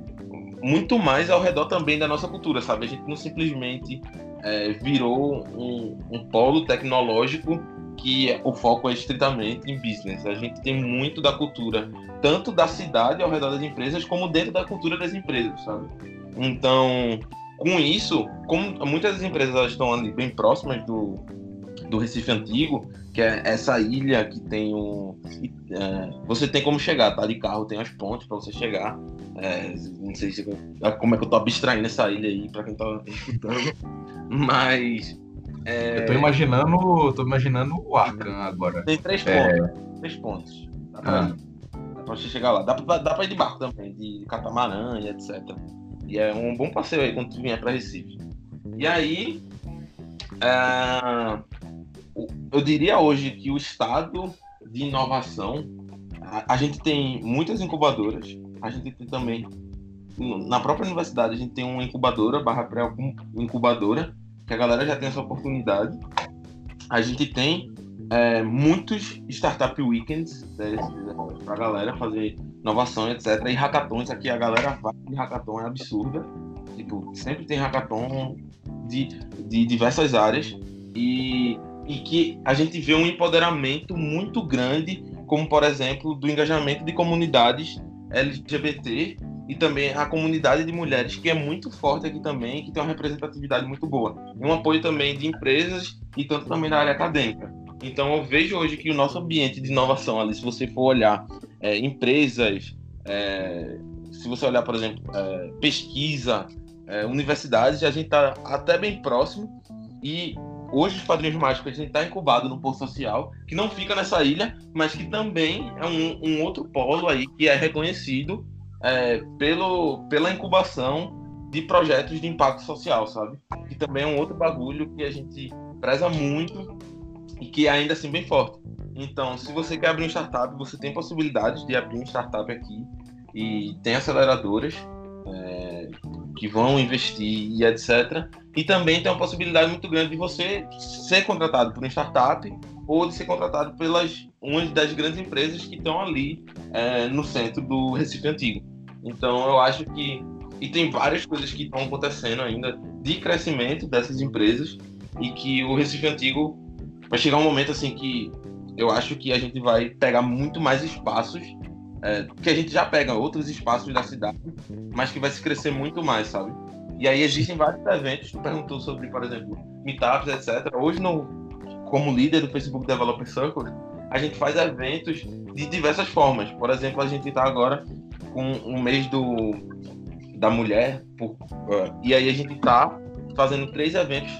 muito mais ao redor também da nossa cultura, sabe? A gente não simplesmente é, virou um, um polo tecnológico que o foco é estritamente em business. A gente tem muito da cultura, tanto da cidade ao redor das empresas, como dentro da cultura das empresas, sabe? Então, com isso, como muitas empresas estão ali bem próximas do, do Recife Antigo, que é essa ilha que tem um. É, você tem como chegar, tá? De carro tem as pontes para você chegar. É, não sei se, como é que eu tô abstraindo essa ilha aí para quem tá escutando, mas. É... Eu tô imaginando. tô imaginando o Arkham agora. Tem três é. pontos. Três pontos. Dá pra, ah. dá pra você chegar lá. Dá pra, dá pra ir de barco também, de catamarã e etc. E é um bom passeio aí quando tu vier para Recife. E aí, é, eu diria hoje que o estado de inovação, a, a, gente tem muitas incubadoras, a gente tem também, na própria universidade, a gente tem uma incubadora, barra pré-incubadora, que a galera já tem essa oportunidade. A gente tem é, muitos startup weekends né, para a galera fazer inovação, etc. E hackathons, aqui a galera vai de hackathon é absurda. Tipo, sempre tem hackathon de, de diversas áreas. E e que a gente vê um empoderamento muito grande, como por exemplo do engajamento de comunidades LGBT e também a comunidade de mulheres, que é muito forte aqui também, que tem uma representatividade muito boa. E um apoio também de empresas e tanto também na área acadêmica. Então eu vejo hoje que o nosso ambiente de inovação ali, se você for olhar é, empresas, é, se você olhar, por exemplo, é, pesquisa, é, universidades, a gente está até bem próximo e Hoje, os Padrinhos Mágicos, a gente está incubado no Polo Social, que não fica nessa ilha, mas que também é um, um outro polo aí que é reconhecido é, pelo, pela incubação de projetos de impacto social, sabe? Que também é um outro bagulho que a gente preza muito e que é ainda assim bem forte. Então, se você quer abrir uma startup, você tem possibilidades de abrir uma startup aqui e tem aceleradoras é, que vão investir e etc. E também tem uma possibilidade muito grande de você ser contratado por uma startup ou de ser contratado pelas uma das grandes empresas que estão ali é, no centro do Recife Antigo. Então eu acho que e tem várias coisas que estão acontecendo ainda de crescimento dessas empresas e que o Recife Antigo vai chegar um momento assim que eu acho que a gente vai pegar muito mais espaços é, que a gente já pega outros espaços da cidade, mas que vai se crescer muito mais, sabe? E aí existem vários eventos, tu perguntou sobre, por exemplo, meetups, etc. Hoje, no, como líder do Facebook Developer Circle, a gente faz eventos de diversas formas. Por exemplo, a gente está agora com um mês do, da mulher, por, uh, e aí a gente está fazendo três eventos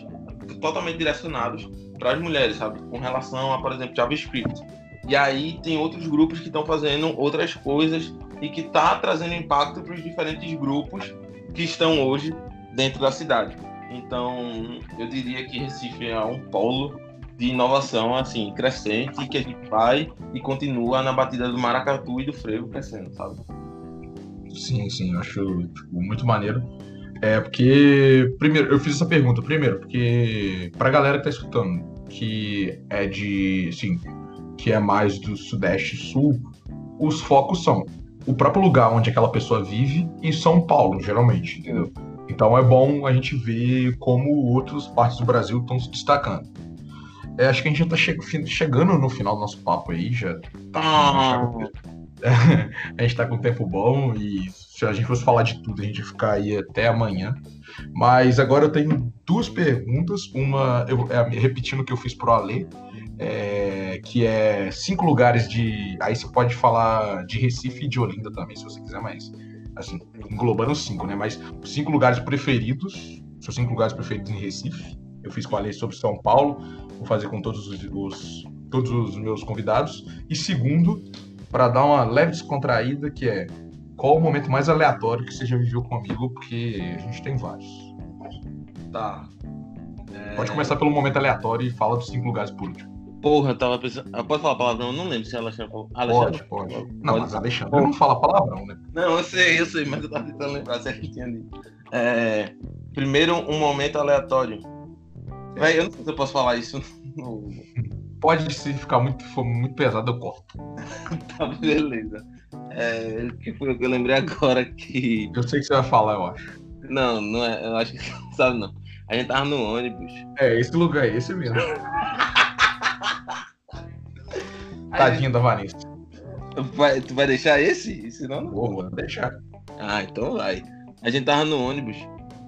totalmente direcionados para as mulheres, sabe? Com relação a, por exemplo, JavaScript. E aí tem outros grupos que estão fazendo outras coisas e que está trazendo impacto para os diferentes grupos que estão hoje dentro da cidade. Então, eu diria que Recife é um polo de inovação assim crescente que a gente vai e continua na batida do maracatu e do frevo crescendo, sabe? Sim, sim, acho tipo, muito maneiro. É porque primeiro eu fiz essa pergunta primeiro porque para galera que tá escutando que é de, sim, que é mais do Sudeste Sul, os focos são o próprio lugar onde aquela pessoa vive e São Paulo, geralmente, entendeu? Então é bom a gente ver como outras partes do Brasil estão se destacando. É, acho que a gente já está che chegando no final do nosso papo aí, já. Ah. a gente está com tempo bom e se a gente fosse falar de tudo, a gente ia ficar aí até amanhã. Mas agora eu tenho duas perguntas. Uma, eu, é, repetindo o que eu fiz pro Alê, é, que é cinco lugares de. Aí você pode falar de Recife e de Olinda também, se você quiser mais. Assim, englobando cinco, né? Mas cinco lugares preferidos. Seus cinco lugares preferidos em Recife. Eu fiz com a lei sobre São Paulo. Vou fazer com todos os, os todos os meus convidados. E segundo, para dar uma leve descontraída, que é qual o momento mais aleatório que você já viveu comigo, porque a gente tem vários. Tá. É... Pode começar pelo momento aleatório e fala dos cinco lugares por último. Porra, eu tava pensando. Ah, pode falar palavrão? Eu não lembro se é Alexandre. Alexandre? Pode, pode. Não, pode. mas Alexandre não fala palavrão, né? Não, eu sei, eu sei, mas eu tava tentando lembrar certinho É, primeiro, um momento aleatório. É. Véi, eu não sei se eu posso falar isso no. Pode se ficar muito, for muito pesado, eu corto. tá, beleza. É, que foi o que eu lembrei agora que. Eu sei que você vai falar, eu acho. Não, não é. Eu acho que você sabe não. A gente tava no ônibus. É, esse lugar, esse mesmo. Tadinho da Vanessa. Vai, tu vai deixar esse? Senão não. Vou, vou deixar. Ah, então vai. a gente tava no ônibus.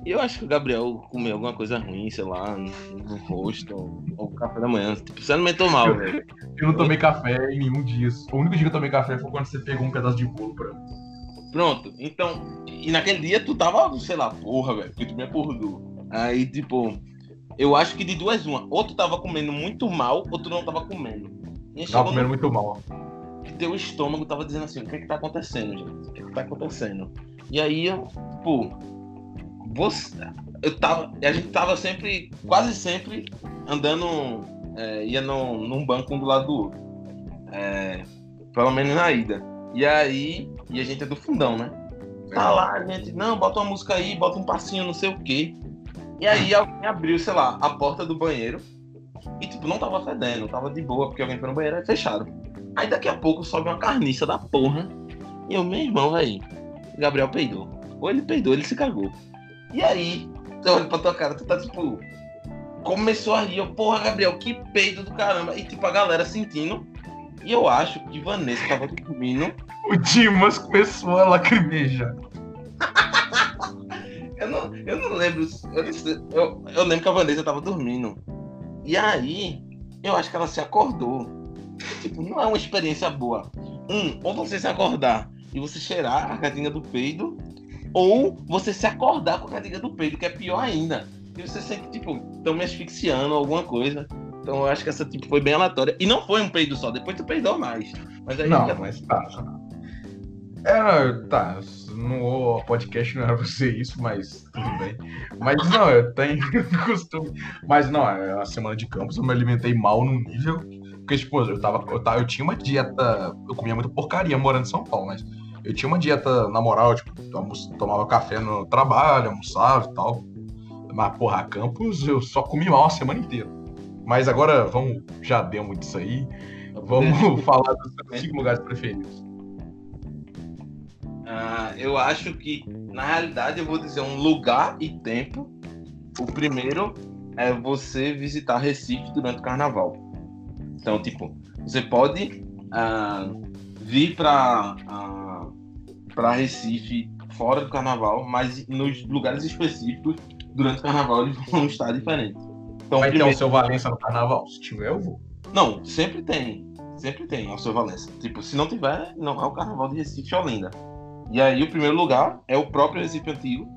E eu acho que o Gabriel comeu alguma coisa ruim, sei lá, no, no rosto, ou, ou café da manhã. Tipo, você alimentou mal, velho. Eu não tomei café em nenhum dia. O único dia que eu tomei café foi quando você pegou um pedaço de bolo pra mim. Pronto, então. E naquele dia tu tava, sei lá, porra, velho, porque tu me acordou. Aí, tipo, eu acho que de duas uma. Ou tu tava comendo muito mal, ou tu não tava comendo. E Tava comendo no- muito mal. que teu estômago tava dizendo assim, o que é que tá acontecendo, gente? O que é que tá acontecendo? E aí, tipo, você, eu tava, a gente tava sempre, quase sempre, andando, é, ia num, num banco um do lado do outro. É, pelo menos na ida. E aí, e a gente é do fundão, né? Tá lá, gente, não, bota uma música aí, bota um passinho, não sei o quê. E aí alguém abriu, sei lá, a porta do banheiro e, tipo, não tava fedendo, tava de boa, porque alguém foi no banheiro e fecharam. Aí daqui a pouco sobe uma carniça da porra. E eu, meu irmão, velho, Gabriel peidou. Ou ele peidou, ele se cagou. E aí, eu olho pra tua cara, tu tá tipo. Começou a rir, eu, porra, Gabriel, que peido do caramba. E tipo, a galera sentindo. E eu acho que Vanessa tava dormindo. O Dimas começou a lacrimejar. Eu não, eu não lembro. Eu, eu, lembro que a Vanessa tava dormindo. E aí, eu acho que ela se acordou. Tipo, não é uma experiência boa. Um, ou você se acordar e você cheirar a cadinha do peido, ou você se acordar com a cadinha do peido, que é pior ainda. E você sente, tipo, estão me asfixiando alguma coisa. Então eu acho que essa tipo foi bem aleatória. E não foi um peido só, depois tu peidou mais. Mas aí Não, mas tá. Era, tá, no podcast não era pra ser isso, mas tudo bem. Mas não, eu tenho costume. Mas não, é a semana de campus eu me alimentei mal num nível. Porque, tipo, eu tava, eu tava. Eu tinha uma dieta. Eu comia muita porcaria morando em São Paulo, mas eu tinha uma dieta, na moral, tipo, tomava café no trabalho, almoçava e tal. Mas, porra, campus eu só comi mal a semana inteira. Mas agora, vamos, já demos disso aí. Vamos falar dos seus cinco lugares preferidos. Ah, eu acho que, na realidade, eu vou dizer um lugar e tempo. O primeiro é você visitar Recife durante o carnaval. Então, tipo, você pode ah, vir para para Recife fora do carnaval, mas nos lugares específicos, durante o carnaval, eles vão estar diferentes. Então, Vai ter primeiro- o seu Valença no carnaval? Se tiver, eu vou. não, sempre tem. Sempre tem ao seu Valença. Tipo, se não tiver, não é o Carnaval de Recife e Olinda. E aí o primeiro lugar é o próprio Recife Antigo,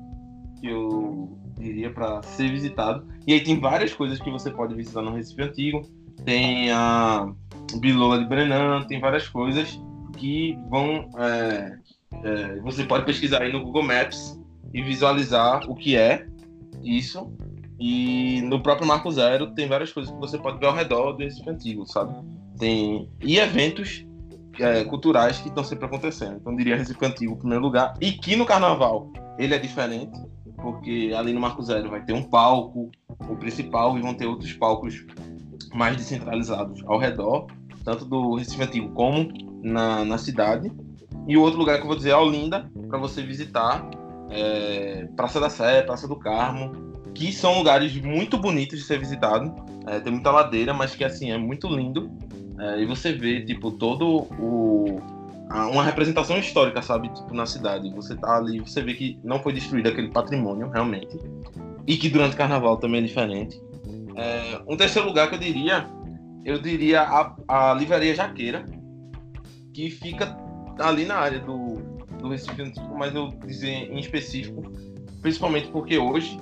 que eu diria para ser visitado. E aí tem várias coisas que você pode visitar no Recife Antigo. Tem a Bilola de Brenan, tem várias coisas que vão. é, é, você pode pesquisar aí no Google Maps e visualizar o que é isso. E no próprio Marco Zero tem várias coisas que você pode ver ao redor do Recife Antigo, sabe? Tem e eventos é, culturais que estão sempre acontecendo. Então eu diria Recife Antigo em primeiro lugar. E que no Carnaval ele é diferente, porque ali no Marco Zero vai ter um palco, o principal, e vão ter outros palcos mais descentralizados ao redor, tanto do Recife Antigo como na, na cidade. E o outro lugar que eu vou dizer é Olinda, para você visitar, é, Praça da Sé, Praça do Carmo, que são lugares muito bonitos de ser visitado. É, tem muita ladeira, mas que assim é muito lindo. É, e você vê tipo todo o uma representação histórica, sabe, tipo na cidade. Você tá ali, você vê que não foi destruído aquele patrimônio realmente, e que durante o Carnaval também é diferente. É, um terceiro lugar que eu diria, eu diria a, a livraria Jaqueira, que fica ali na área do, do Recife Antigo, mas eu dizer em específico, principalmente porque hoje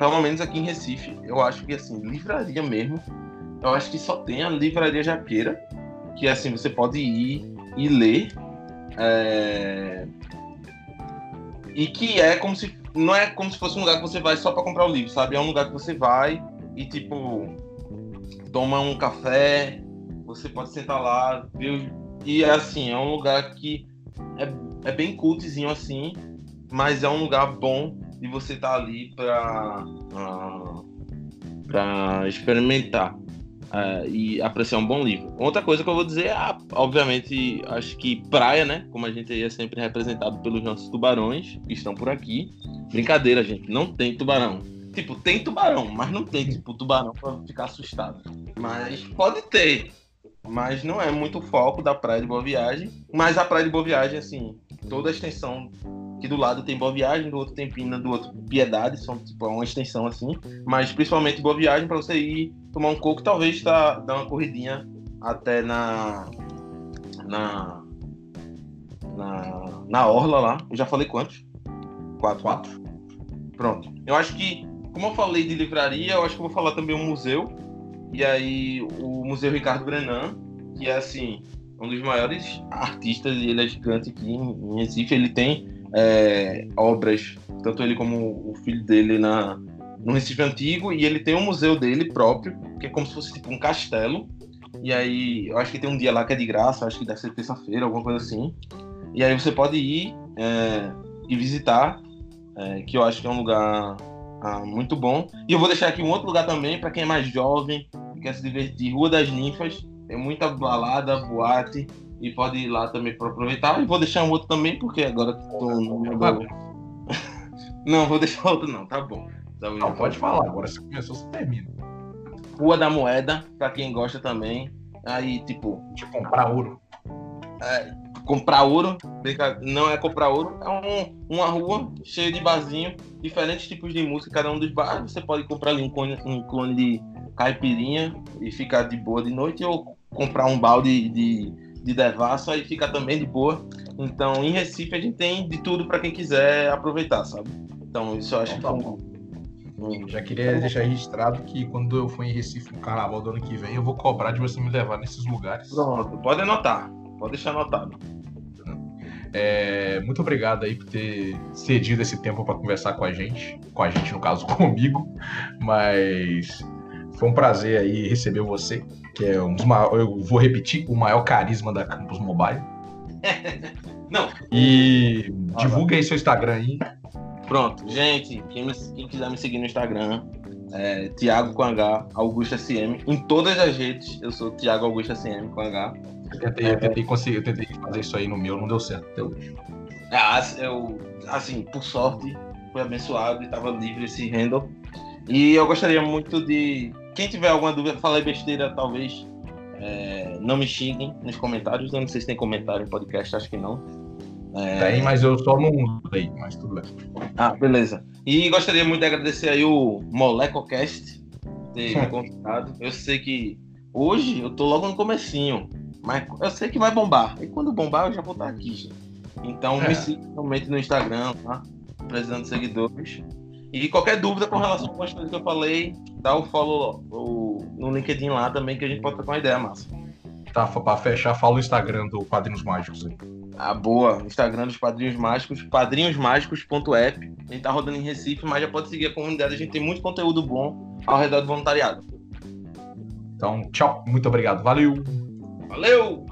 pelo menos aqui em Recife, eu acho que assim, livraria mesmo, eu acho que só tem a livraria Jaqueira, que assim, você pode ir e ler. é, E que é como se. Não é como se fosse um lugar que você vai só para comprar o livro, sabe? É um lugar que você vai e tipo. Toma um café, você pode sentar lá, E é assim, é um lugar que é, é bem cultzinho assim, mas é um lugar bom de você estar ali para para experimentar ah, e apreciar um bom livro. Outra coisa que eu vou dizer é, ah, obviamente, acho que praia, né? Como a gente é sempre representado pelos nossos tubarões que estão por aqui. Brincadeira, gente, não tem tubarão. Tipo, tem tubarão, mas não tem tipo tubarão para ficar assustado. Mas pode ter. Mas não é muito o foco da praia de Boa Viagem. Mas a praia de Boa Viagem, assim, toda a extensão que do lado tem Boa Viagem, do outro tem Pina, do outro Piedade, são tipo uma extensão assim, mas principalmente Boa Viagem para você ir tomar um coco, talvez tá, dar uma corridinha até na na na, na orla lá. Eu já falei quantos? Quatro. Quatro. Pronto. Eu acho que, como eu falei de livraria, eu acho que eu vou falar também um museu. E aí, o Museu Ricardo Brenan, que é assim, um dos maiores artistas, e ele é gigante aqui em Recife. Ele tem é, obras, tanto ele como o filho dele, na, no Recife Antigo, e ele tem um museu dele próprio, que é como se fosse tipo um castelo. E aí, eu acho que tem um dia lá que é de graça, acho que deve ser terça-feira, alguma coisa assim. E aí você pode ir é, e visitar, é, que eu acho que é um lugar ah, muito bom. E eu vou deixar aqui um outro lugar também para quem é mais jovem, quer se divertir, Rua das Ninfas. Tem muita balada, boate e pode ir lá também para aproveitar. E vou deixar um outro também, porque agora tô no meu Não, vou deixar outro não, tá bom. Tá não, pode falar, agora se começou, você termina. Rua da Moeda, para quem gosta também. Aí, tipo. De comprar ouro. É, comprar ouro, não é comprar ouro, é um, uma rua cheia de barzinho, diferentes tipos de música, cada um dos bares. Você pode comprar ali um clone, um clone de caipirinha e ficar de boa de noite, ou comprar um balde de, de devassa e ficar também de boa. Então, em Recife, a gente tem de tudo para quem quiser aproveitar, sabe? Então, isso eu acho então, tá que. Um... Já queria deixar registrado que quando eu for em Recife no carnaval do ano que vem, eu vou cobrar de você me levar nesses lugares. Pronto, pode anotar. Pode deixar anotado. É, muito obrigado aí por ter cedido esse tempo para conversar com a gente, com a gente no caso comigo, mas foi um prazer aí receber você, que é um dos maiores, eu vou repetir, o maior carisma da Campus Mobile. Não. E divulga aí seu Instagram aí. Pronto, gente, quem, me, quem quiser me seguir no Instagram, é Thiago com H, Augusto SM. Em todas as redes, eu sou Thiago Augusto SM com H. Eu tentei, eu tentei conseguir, eu tentei fazer isso aí no meu, não deu certo até hoje. Ah, eu, assim, por sorte, fui abençoado e estava livre esse handle. E eu gostaria muito de. Quem tiver alguma dúvida, falei besteira, talvez. É, não me xinguem nos comentários. Eu não sei se tem comentário no podcast, acho que não. É... Tem, mas eu só não leio, mas tudo bem. Ah, beleza. E gostaria muito de agradecer aí o MolecoCast ter me convidado. Eu sei que hoje eu tô logo no comecinho. Mas eu sei que vai bombar. E quando bombar, eu já vou estar aqui. Então é. me siga realmente no Instagram, tá? Precisando de seguidores. E qualquer dúvida com relação às coisas que eu falei, dá o follow o, no LinkedIn lá também, que a gente pode trocar uma ideia, massa. Tá, pra fechar, fala o Instagram do Padrinhos Mágicos aí. Ah, boa. Instagram dos Padrinhos Mágicos, padrinhosmágicos.app. A gente tá rodando em Recife, mas já pode seguir a comunidade. A gente tem muito conteúdo bom ao redor do voluntariado. Então, tchau. Muito obrigado. Valeu! Valeu!